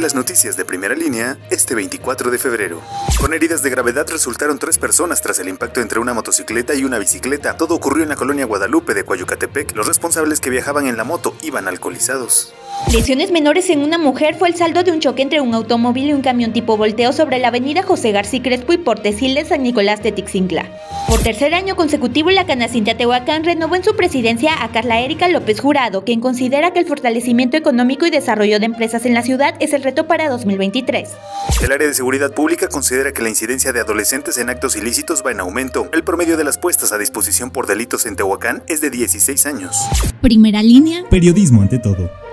las noticias de primera línea este 24 de febrero. Con heridas de gravedad resultaron tres personas tras el impacto entre una motocicleta y una bicicleta. Todo ocurrió en la colonia Guadalupe de Coyucatepec. Los responsables que viajaban en la moto iban alcoholizados. Lesiones menores en una mujer fue el saldo de un choque entre un automóvil y un camión tipo volteo sobre la avenida José García Crespo y Portesil de San Nicolás de Tixingla. Por tercer año consecutivo, la Canacintia Tehuacán renovó en su presidencia a Carla Erika López Jurado, quien considera que el fortalecimiento económico y desarrollo de empresas en la ciudad es el reto para 2023. El área de seguridad pública considera que la incidencia de adolescentes en actos ilícitos va en aumento. El promedio de las puestas a disposición por delitos en Tehuacán es de 16 años. Primera línea. Periodismo ante todo.